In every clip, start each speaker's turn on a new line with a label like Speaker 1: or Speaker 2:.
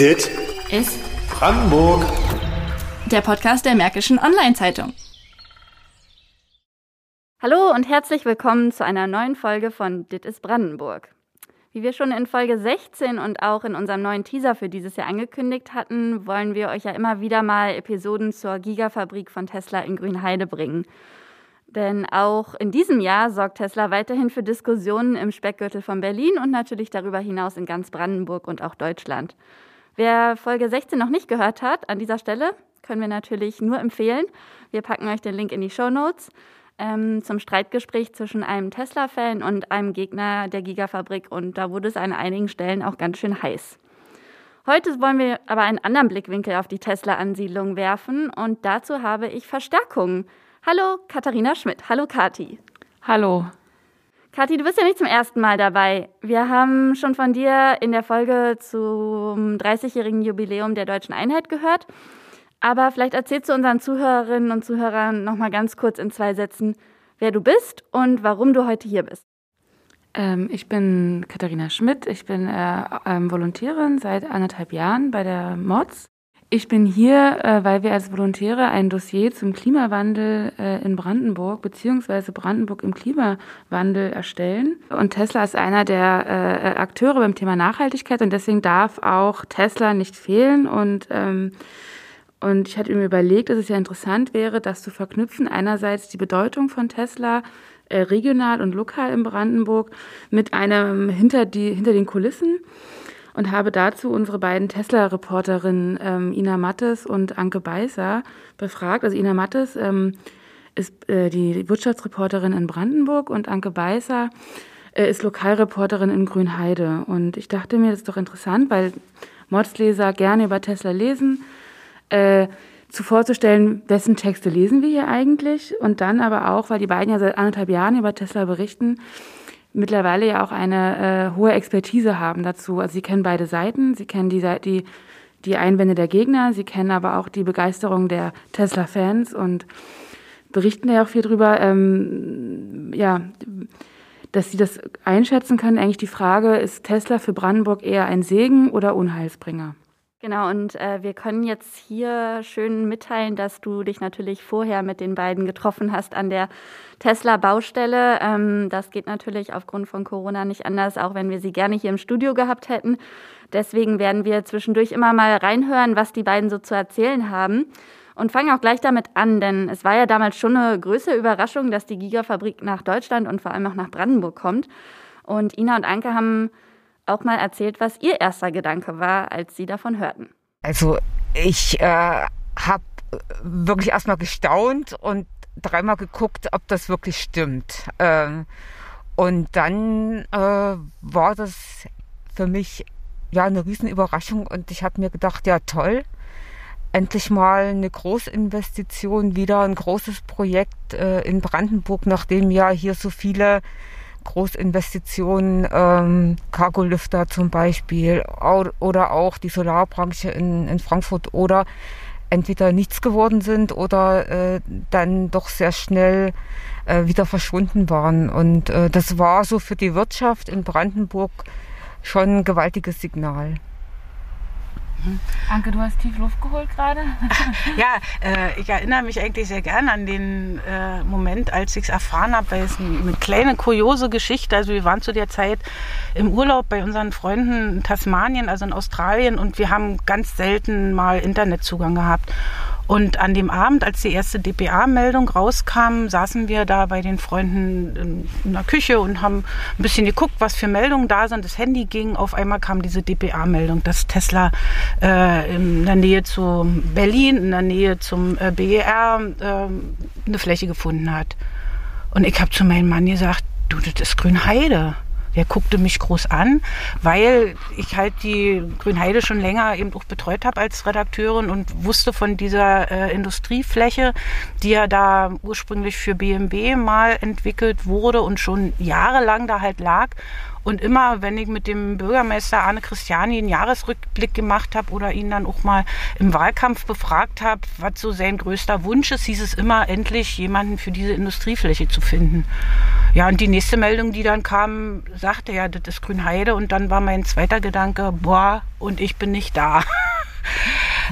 Speaker 1: Dit ist Brandenburg.
Speaker 2: Der Podcast der Märkischen Online-Zeitung. Hallo und herzlich willkommen zu einer neuen Folge von Dit ist Brandenburg. Wie wir schon in Folge 16 und auch in unserem neuen Teaser für dieses Jahr angekündigt hatten, wollen wir euch ja immer wieder mal Episoden zur Gigafabrik von Tesla in Grünheide bringen. Denn auch in diesem Jahr sorgt Tesla weiterhin für Diskussionen im Speckgürtel von Berlin und natürlich darüber hinaus in ganz Brandenburg und auch Deutschland. Wer Folge 16 noch nicht gehört hat, an dieser Stelle können wir natürlich nur empfehlen. Wir packen euch den Link in die Show Notes ähm, zum Streitgespräch zwischen einem Tesla-Fan und einem Gegner der Gigafabrik. Und da wurde es an einigen Stellen auch ganz schön heiß. Heute wollen wir aber einen anderen Blickwinkel auf die Tesla-Ansiedlung werfen und dazu habe ich Verstärkung. Hallo Katharina Schmidt. Hallo Kati.
Speaker 3: Hallo.
Speaker 2: Kathi, du bist ja nicht zum ersten Mal dabei. Wir haben schon von dir in der Folge zum 30-jährigen Jubiläum der Deutschen Einheit gehört. Aber vielleicht erzählst du unseren Zuhörerinnen und Zuhörern noch mal ganz kurz in zwei Sätzen, wer du bist und warum du heute hier bist.
Speaker 3: Ähm, ich bin Katharina Schmidt. Ich bin äh, ähm, Volontärin seit anderthalb Jahren bei der MODS. Ich bin hier, äh, weil wir als Volontäre ein Dossier zum Klimawandel äh, in Brandenburg beziehungsweise Brandenburg im Klimawandel erstellen. Und Tesla ist einer der äh, Akteure beim Thema Nachhaltigkeit und deswegen darf auch Tesla nicht fehlen. Und, ähm, und ich hatte mir überlegt, dass es ja interessant wäre, das zu verknüpfen. Einerseits die Bedeutung von Tesla regional und lokal in Brandenburg mit einem hinter, die, hinter den Kulissen und habe dazu unsere beiden Tesla-Reporterinnen ähm, Ina Mattes und Anke Beißer befragt. Also Ina Mattes ähm, ist äh, die Wirtschaftsreporterin in Brandenburg und Anke Beißer äh, ist Lokalreporterin in Grünheide. Und ich dachte mir, das ist doch interessant, weil Modsleser gerne über Tesla lesen, äh, zu vorzustellen, wessen Texte lesen wir hier eigentlich und dann aber auch, weil die beiden ja seit anderthalb Jahren über Tesla berichten, mittlerweile ja auch eine äh, hohe Expertise haben dazu. Also sie kennen beide Seiten, sie kennen die, die, die Einwände der Gegner, sie kennen aber auch die Begeisterung der Tesla-Fans und berichten ja auch viel drüber, ähm, ja, dass sie das einschätzen können. Eigentlich die Frage, ist Tesla für Brandenburg eher ein Segen oder Unheilsbringer?
Speaker 2: Genau, und äh, wir können jetzt hier schön mitteilen, dass du dich natürlich vorher mit den beiden getroffen hast an der Tesla-Baustelle. Ähm, das geht natürlich aufgrund von Corona nicht anders, auch wenn wir sie gerne hier im Studio gehabt hätten. Deswegen werden wir zwischendurch immer mal reinhören, was die beiden so zu erzählen haben. Und fangen auch gleich damit an, denn es war ja damals schon eine größere Überraschung, dass die Gigafabrik nach Deutschland und vor allem auch nach Brandenburg kommt. Und Ina und Anke haben auch mal erzählt, was ihr erster Gedanke war, als sie davon hörten.
Speaker 4: Also ich äh, habe wirklich erstmal gestaunt und dreimal geguckt, ob das wirklich stimmt. Ähm, und dann äh, war das für mich ja eine Riesenüberraschung und ich habe mir gedacht, ja toll, endlich mal eine Großinvestition, wieder ein großes Projekt äh, in Brandenburg, nachdem ja hier so viele Großinvestitionen, ähm, Cargolüfter zum Beispiel oder auch die Solarbranche in, in Frankfurt oder entweder nichts geworden sind oder äh, dann doch sehr schnell äh, wieder verschwunden waren. Und äh, das war so für die Wirtschaft in Brandenburg schon ein gewaltiges Signal.
Speaker 3: Anke, du hast tief Luft geholt gerade.
Speaker 5: ja, äh, ich erinnere mich eigentlich sehr gerne an den äh, Moment, als ich es erfahren habe, weil es eine kleine kuriose Geschichte. Also wir waren zu der Zeit im Urlaub bei unseren Freunden in Tasmanien, also in Australien, und wir haben ganz selten mal Internetzugang gehabt. Und an dem Abend, als die erste DPA-Meldung rauskam, saßen wir da bei den Freunden in der Küche und haben ein bisschen geguckt, was für Meldungen da sind. Das Handy ging, auf einmal kam diese DPA-Meldung, dass Tesla äh, in der Nähe zu Berlin, in der Nähe zum äh, BER äh, eine Fläche gefunden hat. Und ich habe zu meinem Mann gesagt, du, das ist Grünheide. Der guckte mich groß an, weil ich halt die Grünheide schon länger eben auch betreut habe als Redakteurin und wusste von dieser äh, Industriefläche, die ja da ursprünglich für BMW mal entwickelt wurde und schon jahrelang da halt lag Und immer, wenn ich mit dem Bürgermeister Arne Christiani einen Jahresrückblick gemacht habe oder ihn dann auch mal im Wahlkampf befragt habe, was so sein größter Wunsch ist, hieß es immer, endlich jemanden für diese Industriefläche zu finden. Ja, und die nächste Meldung, die dann kam, sagte ja, das ist Grünheide. Und dann war mein zweiter Gedanke, boah, und ich bin nicht da.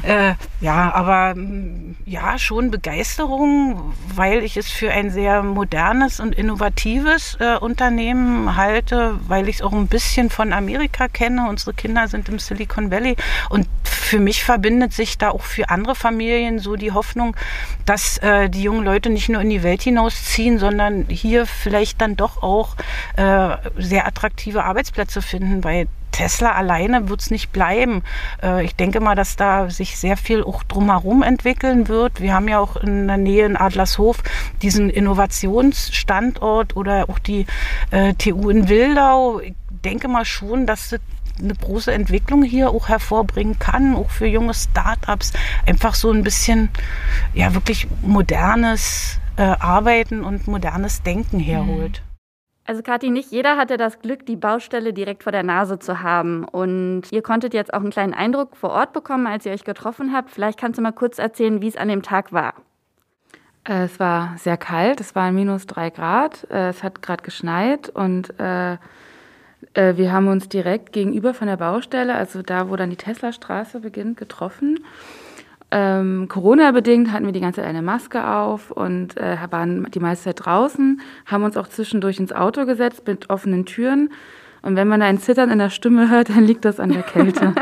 Speaker 5: Äh, ja, aber mm, ja, schon Begeisterung, weil ich es für ein sehr modernes und innovatives äh, Unternehmen halte, weil ich es auch ein bisschen von Amerika kenne. Unsere Kinder sind im Silicon Valley und für mich verbindet sich da auch für andere Familien so die Hoffnung, dass äh, die jungen Leute nicht nur in die Welt hinausziehen, sondern hier vielleicht dann doch auch äh, sehr attraktive Arbeitsplätze finden, weil Tesla alleine wird es nicht bleiben. Äh, ich denke mal, dass da sich sehr viel auch drumherum entwickeln wird. Wir haben ja auch in der Nähe in Adlershof diesen Innovationsstandort oder auch die äh, TU in Wildau. Ich denke mal schon, dass das eine große Entwicklung hier auch hervorbringen kann, auch für junge Startups. Einfach so ein bisschen, ja, wirklich modernes äh, Arbeiten und modernes Denken herholt.
Speaker 2: Also Kathi, nicht jeder hatte das Glück, die Baustelle direkt vor der Nase zu haben. Und ihr konntet jetzt auch einen kleinen Eindruck vor Ort bekommen, als ihr euch getroffen habt. Vielleicht kannst du mal kurz erzählen, wie es an dem Tag war.
Speaker 3: Äh, es war sehr kalt, es waren minus drei Grad, äh, es hat gerade geschneit und äh, wir haben uns direkt gegenüber von der Baustelle, also da, wo dann die Tesla-Straße beginnt, getroffen. Ähm, Corona-bedingt hatten wir die ganze Zeit eine Maske auf und äh, waren die meiste Zeit draußen, haben uns auch zwischendurch ins Auto gesetzt mit offenen Türen. Und wenn man da ein Zittern in der Stimme hört, dann liegt das an der Kälte.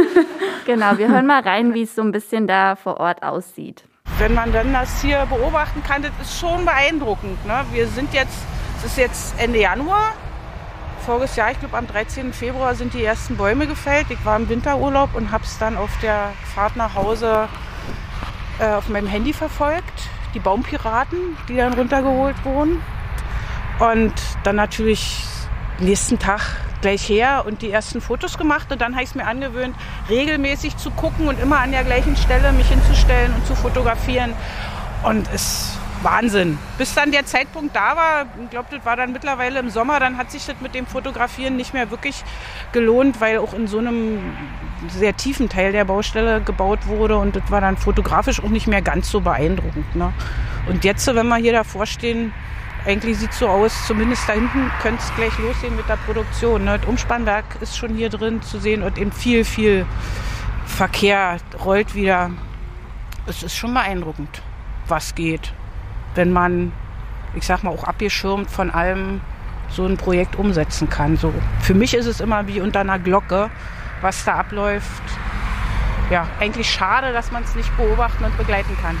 Speaker 2: genau, wir hören mal rein, wie es so ein bisschen da vor Ort aussieht.
Speaker 5: Wenn man dann das hier beobachten kann, das ist schon beeindruckend. Ne? Wir sind jetzt, es ist jetzt Ende Januar voriges Jahr, ich glaube am 13. Februar, sind die ersten Bäume gefällt. Ich war im Winterurlaub und habe es dann auf der Fahrt nach Hause äh, auf meinem Handy verfolgt. Die Baumpiraten, die dann runtergeholt wurden. Und dann natürlich nächsten Tag gleich her und die ersten Fotos gemacht. Und dann habe ich es mir angewöhnt, regelmäßig zu gucken und immer an der gleichen Stelle mich hinzustellen und zu fotografieren. Und es Wahnsinn. Bis dann der Zeitpunkt da war, ich glaube, das war dann mittlerweile im Sommer, dann hat sich das mit dem Fotografieren nicht mehr wirklich gelohnt, weil auch in so einem sehr tiefen Teil der Baustelle gebaut wurde und das war dann fotografisch auch nicht mehr ganz so beeindruckend. Ne? Und jetzt, wenn wir hier davor stehen, eigentlich sieht es so aus, zumindest da hinten könnte es gleich losgehen mit der Produktion. Ne? Das Umspannwerk ist schon hier drin zu sehen und eben viel, viel Verkehr rollt wieder. Es ist schon beeindruckend, was geht wenn man, ich sag mal, auch abgeschirmt von allem so ein Projekt umsetzen kann. So. Für mich ist es immer wie unter einer Glocke, was da abläuft. Ja, eigentlich schade, dass man es nicht beobachten und begleiten kann.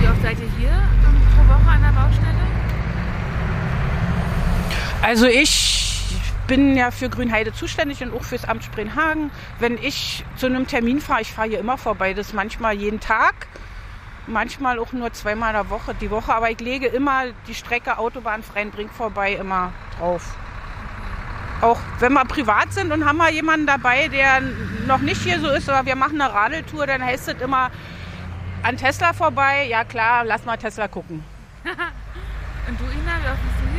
Speaker 3: Wie oft seid ihr hier ähm, pro Woche an der Baustelle?
Speaker 5: Also ich bin ja für Grünheide zuständig und auch fürs Amt Spreenhagen. Wenn ich zu einem Termin fahre, ich fahre hier immer vorbei, das ist manchmal jeden Tag manchmal auch nur zweimal der Woche, die Woche, aber ich lege immer die Strecke Autobahn Freinbrink vorbei immer drauf. Auch wenn wir privat sind und haben wir jemanden dabei, der noch nicht hier so ist, aber wir machen eine Radeltour, dann heißt es immer an Tesla vorbei. Ja klar, lass mal Tesla gucken.
Speaker 3: und du, Ina, wie oft bist du?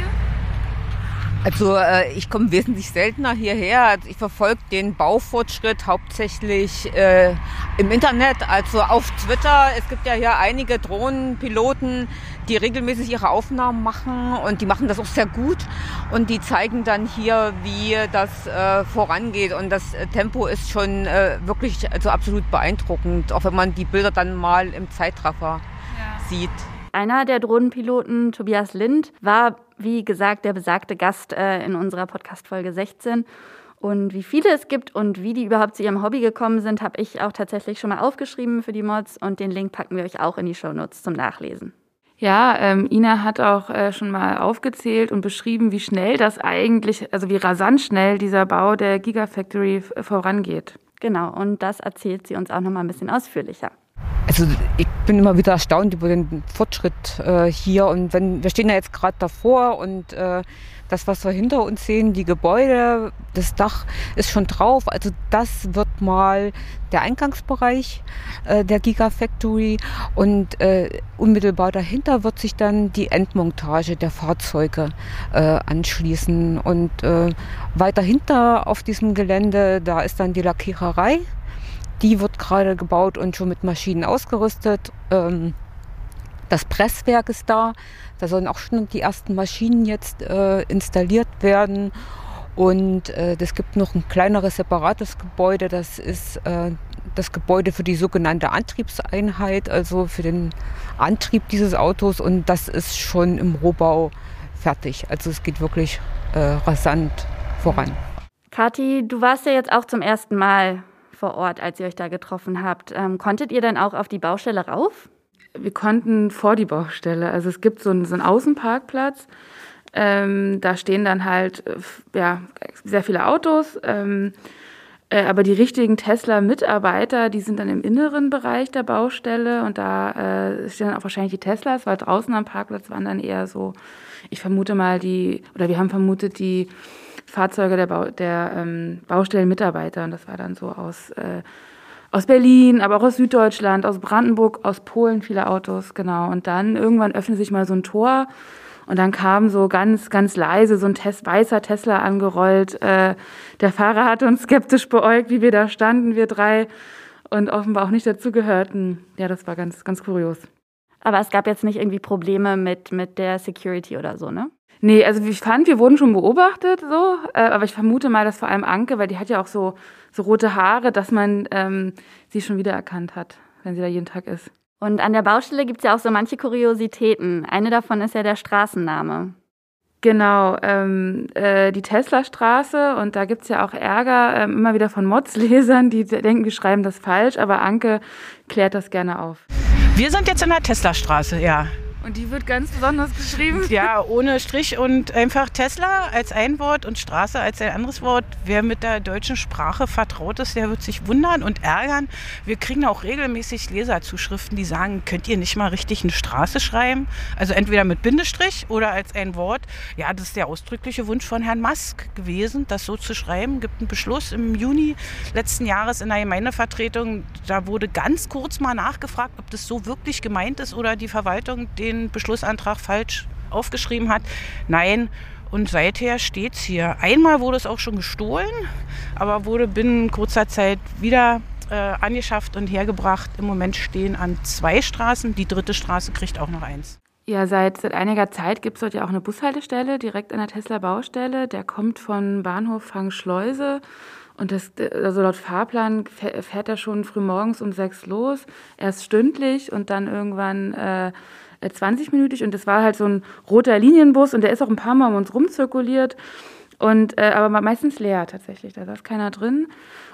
Speaker 4: Also äh, ich komme wesentlich seltener hierher. Also ich verfolge den Baufortschritt hauptsächlich äh, im Internet, also auf Twitter. Es gibt ja hier einige Drohnenpiloten, die regelmäßig ihre Aufnahmen machen und die machen das auch sehr gut und die zeigen dann hier, wie das äh, vorangeht und das Tempo ist schon äh, wirklich also absolut beeindruckend, auch wenn man die Bilder dann mal im Zeitraffer ja. sieht.
Speaker 2: Einer der Drohnenpiloten, Tobias Lind, war, wie gesagt, der besagte Gast äh, in unserer Podcast-Folge 16. Und wie viele es gibt und wie die überhaupt zu ihrem Hobby gekommen sind, habe ich auch tatsächlich schon mal aufgeschrieben für die Mods und den Link packen wir euch auch in die Shownotes zum Nachlesen.
Speaker 3: Ja, ähm, Ina hat auch äh, schon mal aufgezählt und beschrieben, wie schnell das eigentlich, also wie rasant schnell dieser Bau der Gigafactory vorangeht.
Speaker 2: Genau, und das erzählt sie uns auch noch mal ein bisschen ausführlicher.
Speaker 4: Also ich bin immer wieder erstaunt über den Fortschritt äh, hier und wenn wir stehen ja jetzt gerade davor und äh, das, was wir hinter uns sehen, die Gebäude, das Dach ist schon drauf. Also das wird mal der Eingangsbereich äh, der Gigafactory und äh, unmittelbar dahinter wird sich dann die Endmontage der Fahrzeuge äh, anschließen. Und äh, weiter hinter auf diesem Gelände, da ist dann die Lackiererei. Die wird gerade gebaut und schon mit Maschinen ausgerüstet. Ähm, das Presswerk ist da. Da sollen auch schon die ersten Maschinen jetzt äh, installiert werden. Und es äh, gibt noch ein kleineres separates Gebäude. Das ist äh, das Gebäude für die sogenannte Antriebseinheit, also für den Antrieb dieses Autos. Und das ist schon im Rohbau fertig. Also es geht wirklich äh, rasant voran.
Speaker 2: Kathi, du warst ja jetzt auch zum ersten Mal vor Ort, als ihr euch da getroffen habt. Ähm, konntet ihr denn auch auf die Baustelle rauf?
Speaker 3: wir konnten vor die Baustelle. Also es gibt so einen, so einen Außenparkplatz. Ähm, da stehen dann halt äh, ja, sehr viele Autos. Ähm, äh, aber die richtigen Tesla-Mitarbeiter, die sind dann im inneren Bereich der Baustelle und da äh, stehen dann auch wahrscheinlich die Teslas, weil draußen am Parkplatz waren dann eher so, ich vermute mal die, oder wir haben vermutet die Fahrzeuge der, Bau, der ähm, Baustellenmitarbeiter und das war dann so aus äh, aus Berlin, aber auch aus Süddeutschland, aus Brandenburg, aus Polen viele Autos, genau. Und dann irgendwann öffnet sich mal so ein Tor und dann kam so ganz, ganz leise so ein Tes weißer Tesla angerollt. Äh, der Fahrer hat uns skeptisch beäugt, wie wir da standen, wir drei, und offenbar auch nicht dazugehörten. Ja, das war ganz, ganz kurios.
Speaker 2: Aber es gab jetzt nicht irgendwie Probleme mit, mit der Security oder so, ne?
Speaker 3: Nee, also ich fand, wir wurden schon beobachtet, so, äh, aber ich vermute mal, dass vor allem Anke, weil die hat ja auch so, so rote Haare, dass man ähm, sie schon wiedererkannt hat, wenn sie da jeden Tag ist.
Speaker 2: Und an der Baustelle gibt es ja auch so manche Kuriositäten. Eine davon ist ja der Straßenname.
Speaker 3: Genau, ähm, äh, die Tesla-Straße und da gibt's ja auch Ärger ähm, immer wieder von Mods-Lesern, die denken, wir schreiben das falsch, aber Anke klärt das gerne auf.
Speaker 5: Wir sind jetzt in der Tesla-Straße, ja.
Speaker 3: Und die wird ganz besonders geschrieben.
Speaker 5: Ja, ohne Strich und einfach Tesla als ein Wort und Straße als ein anderes Wort. Wer mit der deutschen Sprache vertraut ist, der wird sich wundern und ärgern. Wir kriegen auch regelmäßig Leserzuschriften, die sagen, könnt ihr nicht mal richtig eine Straße schreiben? Also entweder mit Bindestrich oder als ein Wort. Ja, das ist der ausdrückliche Wunsch von Herrn Musk gewesen, das so zu schreiben. Gibt einen Beschluss im Juni letzten Jahres in der Gemeindevertretung. Da wurde ganz kurz mal nachgefragt, ob das so wirklich gemeint ist oder die Verwaltung den den Beschlussantrag falsch aufgeschrieben hat. Nein, und seither steht es hier. Einmal wurde es auch schon gestohlen, aber wurde binnen kurzer Zeit wieder äh, angeschafft und hergebracht. Im Moment stehen an zwei Straßen. Die dritte Straße kriegt auch noch eins.
Speaker 3: Ja, seit, seit einiger Zeit gibt es dort ja auch eine Bushaltestelle direkt an der Tesla-Baustelle. Der kommt von Bahnhof Fangschleuse. Und das, also laut Fahrplan fährt er schon früh morgens um sechs los, erst stündlich und dann irgendwann äh, 20-minütig äh, und das war halt so ein roter Linienbus und der ist auch ein paar Mal um uns rumzirkuliert. Und, äh, aber meistens leer tatsächlich, da saß keiner drin.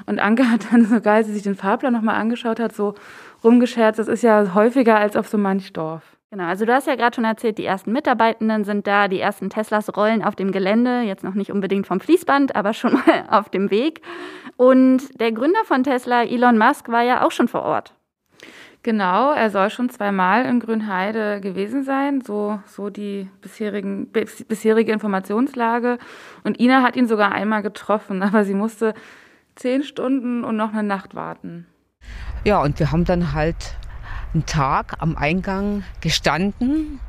Speaker 3: Und Anke hat dann sogar, als sie sich den Fahrplan nochmal angeschaut hat, so rumgescherzt, das ist ja häufiger als auf so manch Dorf.
Speaker 2: Genau, also du hast ja gerade schon erzählt, die ersten Mitarbeitenden sind da, die ersten Teslas rollen auf dem Gelände, jetzt noch nicht unbedingt vom Fließband, aber schon mal auf dem Weg. Und der Gründer von Tesla, Elon Musk, war ja auch schon vor Ort.
Speaker 3: Genau, er soll schon zweimal in Grünheide gewesen sein, so, so die bisherigen, bisherige Informationslage. Und Ina hat ihn sogar einmal getroffen, aber sie musste zehn Stunden und noch eine Nacht warten.
Speaker 4: Ja, und wir haben dann halt einen Tag am Eingang gestanden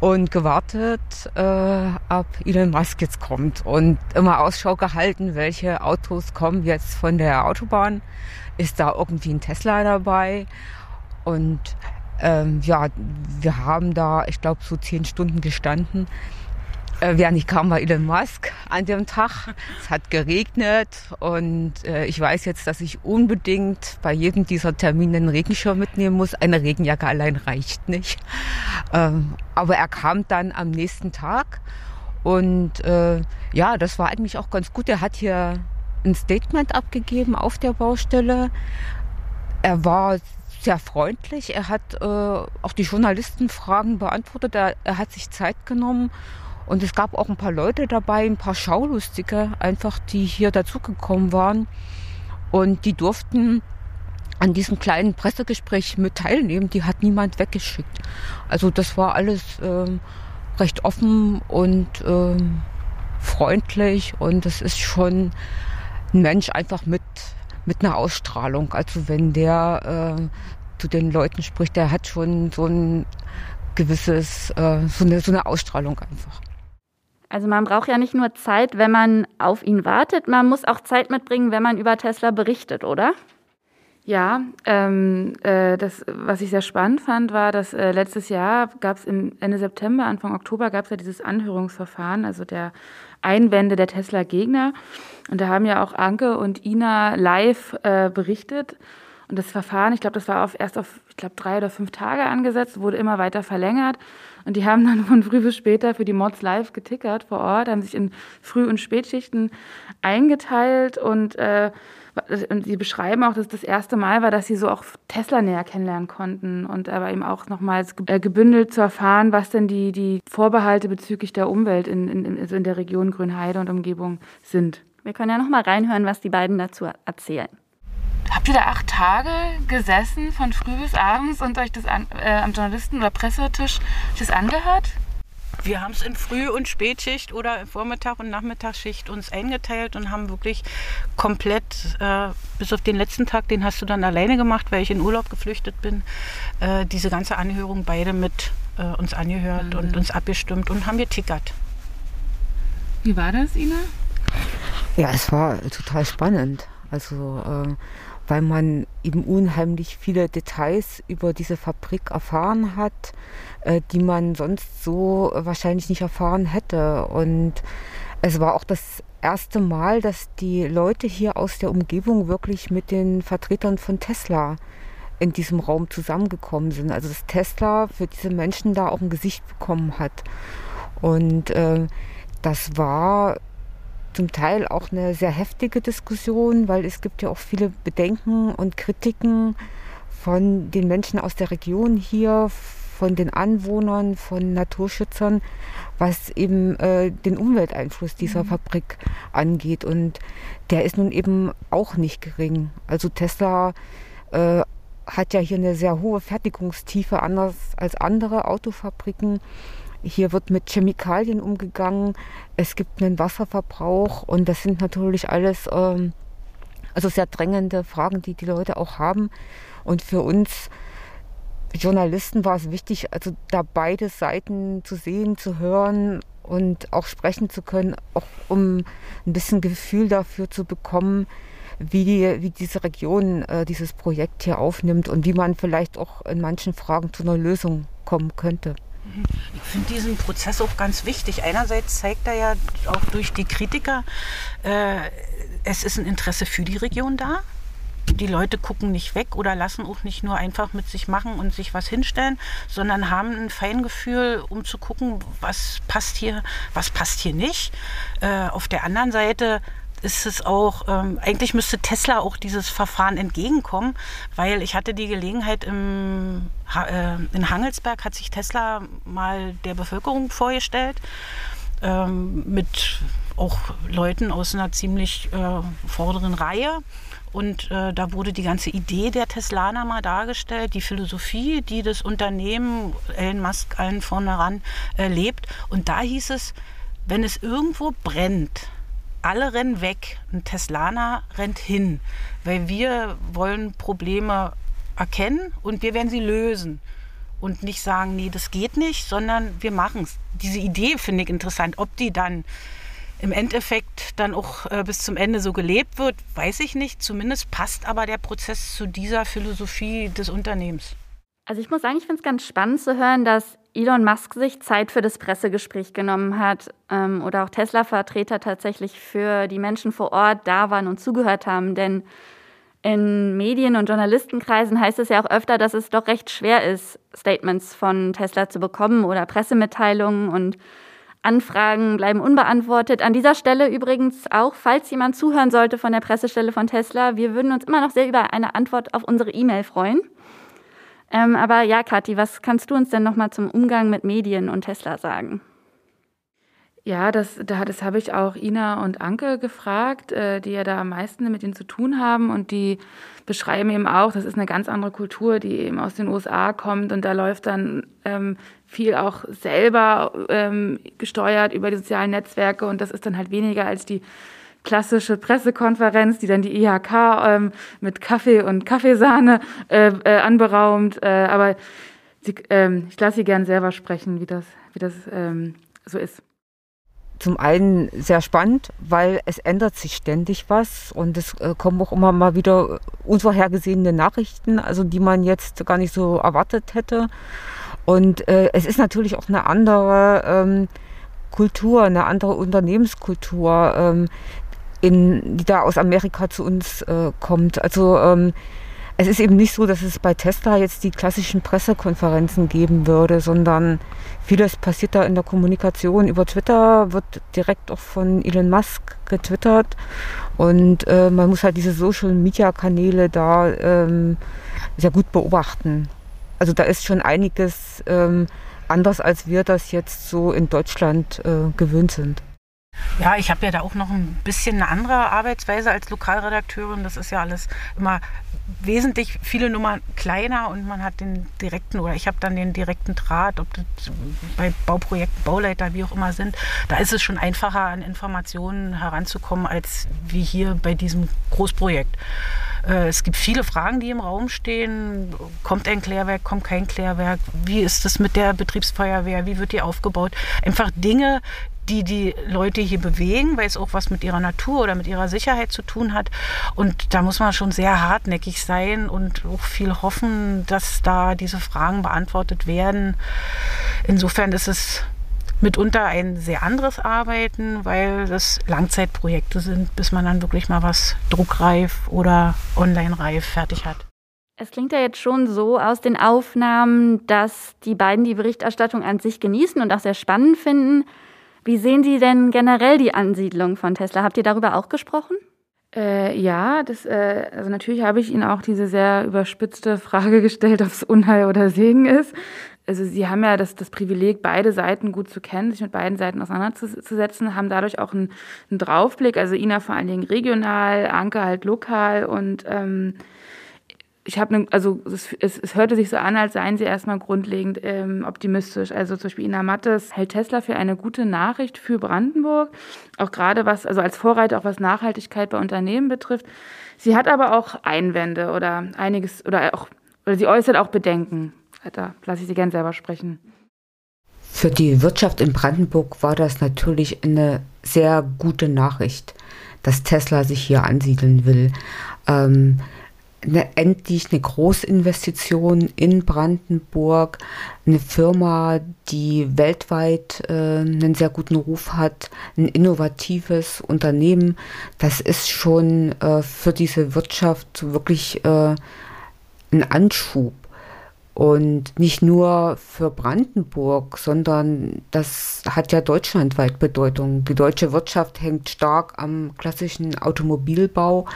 Speaker 4: und gewartet, äh, ob Elon Musk jetzt kommt und immer Ausschau gehalten, welche Autos kommen jetzt von der Autobahn. Ist da irgendwie ein Tesla dabei? Und ähm, ja, wir haben da, ich glaube, so zehn Stunden gestanden. Äh, nicht kam, war Elon Musk an dem Tag. Es hat geregnet und äh, ich weiß jetzt, dass ich unbedingt bei jedem dieser Termine einen Regenschirm mitnehmen muss. Eine Regenjacke allein reicht nicht. Ähm, aber er kam dann am nächsten Tag und äh, ja, das war eigentlich auch ganz gut. Er hat hier ein Statement abgegeben auf der Baustelle. Er war sehr freundlich. Er hat äh, auch die Journalistenfragen beantwortet. Er, er, hat sich Zeit genommen. Und es gab auch ein paar Leute dabei, ein paar Schaulustige, einfach, die hier dazugekommen waren. Und die durften an diesem kleinen Pressegespräch mit teilnehmen. Die hat niemand weggeschickt. Also das war alles ähm, recht offen und ähm, freundlich und es ist schon ein Mensch einfach mit, mit einer Ausstrahlung. Also wenn der äh, zu den Leuten spricht, der hat schon so ein gewisses, äh, so, eine, so eine Ausstrahlung einfach.
Speaker 2: Also man braucht ja nicht nur Zeit, wenn man auf ihn wartet, man muss auch Zeit mitbringen, wenn man über Tesla berichtet, oder?
Speaker 3: Ja, ähm, äh, das, was ich sehr spannend fand, war, dass äh, letztes Jahr gab es Ende September, Anfang Oktober gab es ja dieses Anhörungsverfahren, also der Einwände der Tesla-Gegner. Und da haben ja auch Anke und Ina live äh, berichtet. Und das Verfahren, ich glaube, das war auf, erst auf, ich glaube, drei oder fünf Tage angesetzt, wurde immer weiter verlängert. Und die haben dann von früh bis später für die Mods live getickert vor Ort, haben sich in Früh- und Spätschichten eingeteilt und, äh, und sie beschreiben auch, dass das erste Mal war, dass sie so auch Tesla näher kennenlernen konnten und aber eben auch nochmals äh, gebündelt zu erfahren, was denn die, die Vorbehalte bezüglich der Umwelt in, in, also in der Region Grünheide und Umgebung sind.
Speaker 2: Wir können ja nochmal reinhören, was die beiden dazu erzählen.
Speaker 3: Habt ihr da acht Tage gesessen, von früh bis abends, und euch das an, äh, am Journalisten- oder Pressetisch das angehört?
Speaker 5: Wir haben es in Früh- und Spätschicht oder Vormittag- und Nachmittagsschicht uns eingeteilt und haben wirklich komplett, äh, bis auf den letzten Tag, den hast du dann alleine gemacht, weil ich in Urlaub geflüchtet bin, äh, diese ganze Anhörung beide mit äh, uns angehört mhm. und uns abgestimmt und haben getickert.
Speaker 3: Wie war das, Ina?
Speaker 4: Ja, es war total spannend. Also äh, weil man eben unheimlich viele Details über diese Fabrik erfahren hat, äh, die man sonst so wahrscheinlich nicht erfahren hätte. Und es war auch das erste Mal, dass die Leute hier aus der Umgebung wirklich mit den Vertretern von Tesla in diesem Raum zusammengekommen sind. Also dass Tesla für diese Menschen da auch ein Gesicht bekommen hat. Und äh, das war zum Teil auch eine sehr heftige Diskussion, weil es gibt ja auch viele Bedenken und Kritiken von den Menschen aus der Region hier, von den Anwohnern, von Naturschützern, was eben äh, den Umwelteinfluss dieser mhm. Fabrik angeht. Und der ist nun eben auch nicht gering. Also Tesla äh, hat ja hier eine sehr hohe Fertigungstiefe, anders als andere Autofabriken. Hier wird mit Chemikalien umgegangen. Es gibt einen Wasserverbrauch und das sind natürlich alles ähm, also sehr drängende Fragen, die die Leute auch haben. Und für uns Journalisten war es wichtig, also da beide Seiten zu sehen, zu hören und auch sprechen zu können, auch um ein bisschen Gefühl dafür zu bekommen, wie, die, wie diese Region äh, dieses Projekt hier aufnimmt und wie man vielleicht auch in manchen Fragen zu einer Lösung kommen könnte.
Speaker 5: Ich finde diesen Prozess auch ganz wichtig. Einerseits zeigt er ja auch durch die Kritiker, äh, es ist ein Interesse für die Region da. Die Leute gucken nicht weg oder lassen auch nicht nur einfach mit sich machen und sich was hinstellen, sondern haben ein Feingefühl, um zu gucken, was passt hier, was passt hier nicht. Äh, auf der anderen Seite ist es auch, ähm, eigentlich müsste Tesla auch dieses Verfahren entgegenkommen, weil ich hatte die Gelegenheit im, äh, in Hangelsberg hat sich Tesla mal der Bevölkerung vorgestellt ähm, mit auch Leuten aus einer ziemlich äh, vorderen Reihe. Und äh, da wurde die ganze Idee der Teslaner mal dargestellt, die Philosophie, die das Unternehmen Elon Musk allen vorne äh, lebt. Und da hieß es, wenn es irgendwo brennt, alle rennen weg. Ein Teslaner rennt hin, weil wir wollen Probleme erkennen und wir werden sie lösen. Und nicht sagen, nee, das geht nicht, sondern wir machen es. Diese Idee finde ich interessant. Ob die dann im Endeffekt dann auch äh, bis zum Ende so gelebt wird, weiß ich nicht. Zumindest passt aber der Prozess zu dieser Philosophie des Unternehmens.
Speaker 2: Also ich muss sagen, ich finde es ganz spannend zu hören, dass Elon Musk sich Zeit für das Pressegespräch genommen hat ähm, oder auch Tesla-Vertreter tatsächlich für die Menschen vor Ort da waren und zugehört haben. Denn in Medien- und Journalistenkreisen heißt es ja auch öfter, dass es doch recht schwer ist, Statements von Tesla zu bekommen oder Pressemitteilungen und Anfragen bleiben unbeantwortet. An dieser Stelle übrigens auch, falls jemand zuhören sollte von der Pressestelle von Tesla, wir würden uns immer noch sehr über eine Antwort auf unsere E-Mail freuen. Ähm, aber ja, Kathi, was kannst du uns denn nochmal zum Umgang mit Medien und Tesla sagen?
Speaker 3: Ja, das, das habe ich auch Ina und Anke gefragt, äh, die ja da am meisten mit ihnen zu tun haben. Und die beschreiben eben auch, das ist eine ganz andere Kultur, die eben aus den USA kommt. Und da läuft dann ähm, viel auch selber ähm, gesteuert über die sozialen Netzwerke. Und das ist dann halt weniger als die klassische Pressekonferenz, die dann die IHK ähm, mit Kaffee und Kaffeesahne äh, äh, anberaumt. Äh, aber sie, ähm, ich lasse Sie gern selber sprechen, wie das, wie das ähm, so ist
Speaker 4: zum einen sehr spannend, weil es ändert sich ständig was und es äh, kommen auch immer mal wieder unvorhergesehene Nachrichten, also die man jetzt gar nicht so erwartet hätte. Und äh, es ist natürlich auch eine andere ähm, Kultur, eine andere Unternehmenskultur, ähm, in, die da aus Amerika zu uns äh, kommt. Also ähm, es ist eben nicht so, dass es bei Tesla jetzt die klassischen Pressekonferenzen geben würde, sondern vieles passiert da in der Kommunikation. Über Twitter wird direkt auch von Elon Musk getwittert und äh, man muss halt diese Social-Media-Kanäle da ähm, sehr gut beobachten. Also da ist schon einiges ähm, anders, als wir das jetzt so in Deutschland äh, gewöhnt sind.
Speaker 5: Ja, ich habe ja da auch noch ein bisschen eine andere Arbeitsweise als Lokalredakteurin. Das ist ja alles immer wesentlich viele Nummern kleiner und man hat den direkten oder ich habe dann den direkten Draht, ob das bei Bauprojekten, Bauleiter, wie auch immer sind. Da ist es schon einfacher, an Informationen heranzukommen, als wie hier bei diesem Großprojekt. Äh, es gibt viele Fragen, die im Raum stehen. Kommt ein Klärwerk, kommt kein Klärwerk? Wie ist es mit der Betriebsfeuerwehr? Wie wird die aufgebaut? Einfach Dinge, die die Leute hier bewegen, weil es auch was mit ihrer Natur oder mit ihrer Sicherheit zu tun hat. Und da muss man schon sehr hartnäckig sein und auch viel hoffen, dass da diese Fragen beantwortet werden. Insofern ist es mitunter ein sehr anderes Arbeiten, weil das Langzeitprojekte sind, bis man dann wirklich mal was druckreif oder online-reif fertig hat.
Speaker 2: Es klingt ja jetzt schon so aus den Aufnahmen, dass die beiden die Berichterstattung an sich genießen und auch sehr spannend finden. Wie sehen Sie denn generell die Ansiedlung von Tesla? Habt ihr darüber auch gesprochen?
Speaker 3: Äh, ja, das, äh, also natürlich habe ich Ihnen auch diese sehr überspitzte Frage gestellt, ob es Unheil oder Segen ist. Also Sie haben ja das, das Privileg, beide Seiten gut zu kennen, sich mit beiden Seiten auseinanderzusetzen, haben dadurch auch einen, einen Draufblick. Also Ina vor allen Dingen regional, Anke halt lokal und ähm, ich habe, ne, also es, es, es, hörte sich so an, als seien sie erstmal grundlegend ähm, optimistisch. Also zum Beispiel Ina Mattes hält Tesla für eine gute Nachricht für Brandenburg, auch gerade was, also als Vorreiter auch was Nachhaltigkeit bei Unternehmen betrifft. Sie hat aber auch Einwände oder einiges oder auch oder sie äußert auch Bedenken. Da lasse ich Sie gern selber sprechen.
Speaker 4: Für die Wirtschaft in Brandenburg war das natürlich eine sehr gute Nachricht, dass Tesla sich hier ansiedeln will. Ähm, eine, endlich eine Großinvestition in Brandenburg, eine Firma, die weltweit äh, einen sehr guten Ruf hat, ein innovatives Unternehmen. Das ist schon äh, für diese Wirtschaft wirklich äh, ein Anschub. Und nicht nur für Brandenburg, sondern das hat ja deutschlandweit Bedeutung. Die deutsche Wirtschaft hängt stark am klassischen Automobilbau,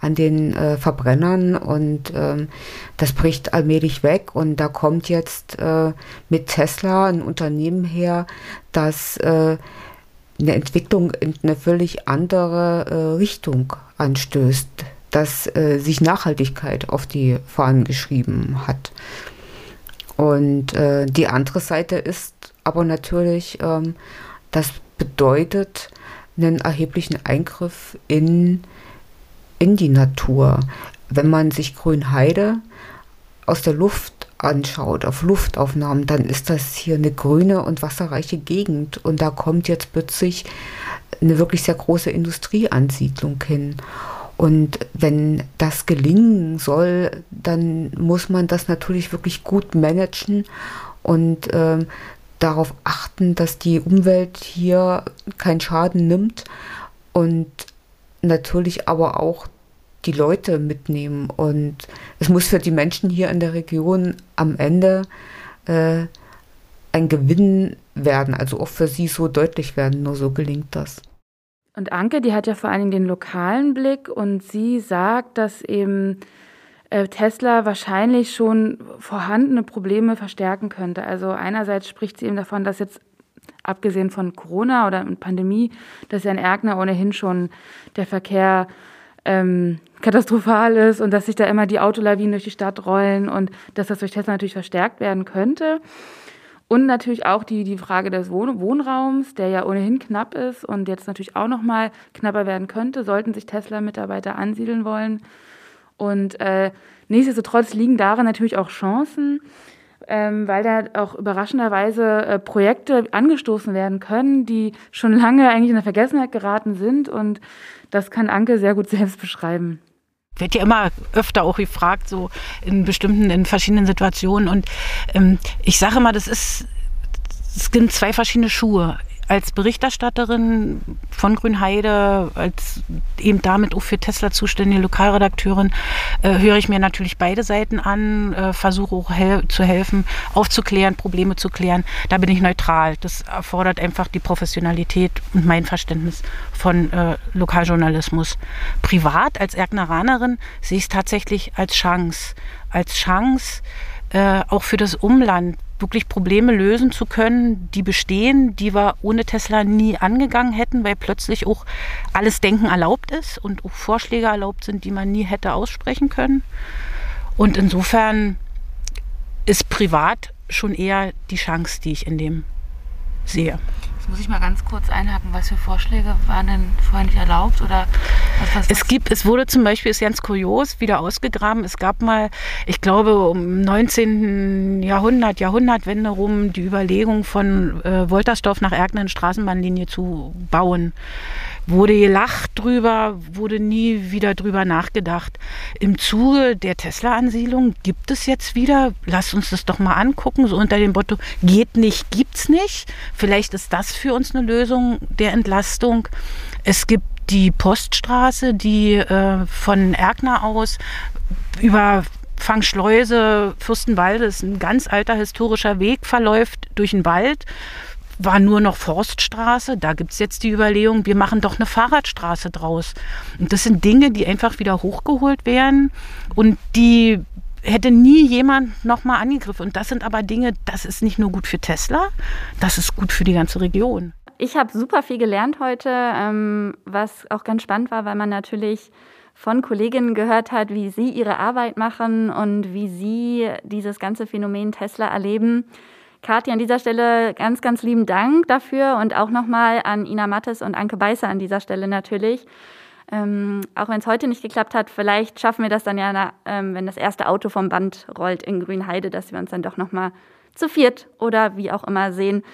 Speaker 4: an den äh, Verbrennern und ähm, das bricht allmählich weg. Und da kommt jetzt äh, mit Tesla ein Unternehmen her, das äh, eine Entwicklung in eine völlig andere äh, Richtung anstößt, dass äh, sich Nachhaltigkeit auf die Fahnen geschrieben hat. Und äh, die andere Seite ist aber natürlich, ähm, das bedeutet einen erheblichen Eingriff in, in die Natur. Wenn man sich Grünheide aus der Luft anschaut, auf Luftaufnahmen, dann ist das hier eine grüne und wasserreiche Gegend. Und da kommt jetzt plötzlich eine wirklich sehr große Industrieansiedlung hin. Und wenn das gelingen soll, dann muss man das natürlich wirklich gut managen und äh, darauf achten, dass die Umwelt hier keinen Schaden nimmt und natürlich aber auch die Leute mitnehmen. Und es muss für die Menschen hier in der Region am Ende äh, ein Gewinn werden, also auch für sie so deutlich werden. Nur so gelingt das.
Speaker 3: Und Anke, die hat ja vor allen Dingen den lokalen Blick und sie sagt, dass eben äh, Tesla wahrscheinlich schon vorhandene Probleme verstärken könnte. Also einerseits spricht sie eben davon, dass jetzt abgesehen von Corona oder Pandemie, dass ja in Erkner ohnehin schon der Verkehr ähm, katastrophal ist und dass sich da immer die Autolawinen durch die Stadt rollen und dass das durch Tesla natürlich verstärkt werden könnte. Und natürlich auch die, die Frage des Wohn Wohnraums, der ja ohnehin knapp ist und jetzt natürlich auch noch mal knapper werden könnte, sollten sich Tesla-Mitarbeiter ansiedeln wollen. Und äh, nichtsdestotrotz liegen darin natürlich auch Chancen, ähm, weil da auch überraschenderweise äh, Projekte angestoßen werden können, die schon lange eigentlich in der Vergessenheit geraten sind. Und das kann Anke sehr gut selbst beschreiben
Speaker 5: wird ja immer öfter auch gefragt, so in bestimmten, in verschiedenen Situationen. Und ähm, ich sage mal, das ist, es sind zwei verschiedene Schuhe als Berichterstatterin von Grünheide, als eben damit auch für Tesla zuständige Lokalredakteurin, äh, höre ich mir natürlich beide Seiten an, äh, versuche auch hel zu helfen, aufzuklären, Probleme zu klären. Da bin ich neutral. Das erfordert einfach die Professionalität und mein Verständnis von äh, Lokaljournalismus. Privat als Erkneranerin sehe ich es tatsächlich als Chance. Als Chance, äh, auch für das Umland wirklich Probleme lösen zu können, die bestehen, die wir ohne Tesla nie angegangen hätten, weil plötzlich auch alles Denken erlaubt ist und auch Vorschläge erlaubt sind, die man nie hätte aussprechen können. Und insofern ist privat schon eher die Chance, die ich in dem sehe
Speaker 3: muss ich mal ganz kurz einhaken. Was für Vorschläge waren denn vorher nicht erlaubt? Oder
Speaker 5: was, was, es gibt, es wurde zum Beispiel, ist ganz kurios, wieder ausgegraben. Es gab mal, ich glaube, um 19. Jahrhundert, Jahrhundertwende rum, die Überlegung von äh, Woltersdorf nach Erkner eine Straßenbahnlinie zu bauen wurde gelacht drüber, wurde nie wieder drüber nachgedacht. Im Zuge der Tesla-Ansiedlung gibt es jetzt wieder, lasst uns das doch mal angucken, so unter dem Motto, geht nicht, gibt's nicht. Vielleicht ist das für uns eine Lösung der Entlastung. Es gibt die Poststraße, die äh, von Erkner aus über Fangschleuse, Fürstenwalde, ist ein ganz alter historischer Weg, verläuft durch den Wald war nur noch Forststraße. Da gibt es jetzt die Überlegung, wir machen doch eine Fahrradstraße draus. Und das sind Dinge, die einfach wieder hochgeholt werden und die hätte nie jemand nochmal angegriffen. Und das sind aber Dinge, das ist nicht nur gut für Tesla, das ist gut für die ganze Region.
Speaker 2: Ich habe super viel gelernt heute, ähm, was auch ganz spannend war, weil man natürlich von Kolleginnen gehört hat, wie sie ihre Arbeit machen und wie sie dieses ganze Phänomen Tesla erleben. Kathi, an dieser Stelle ganz, ganz lieben Dank dafür und auch nochmal an Ina Mattes und Anke Beißer an dieser Stelle natürlich. Ähm, auch wenn es heute nicht geklappt hat, vielleicht schaffen wir das dann ja, na, ähm, wenn das erste Auto vom Band rollt in Grünheide, dass wir uns dann doch nochmal zu viert oder wie auch immer sehen.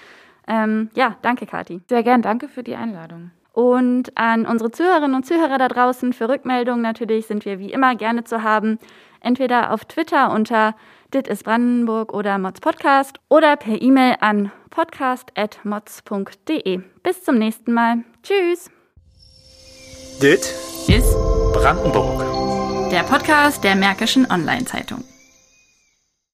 Speaker 2: Ähm, ja, danke, Kathi.
Speaker 3: Sehr gern, danke für die Einladung.
Speaker 2: Und an unsere Zuhörerinnen und Zuhörer da draußen für Rückmeldungen natürlich sind wir wie immer gerne zu haben. Entweder auf Twitter unter Dit ist Brandenburg oder Mods Podcast oder per E-Mail an podcast.mods.de. Bis zum nächsten Mal. Tschüss.
Speaker 1: Dit ist Brandenburg.
Speaker 2: Der Podcast der Märkischen Online-Zeitung.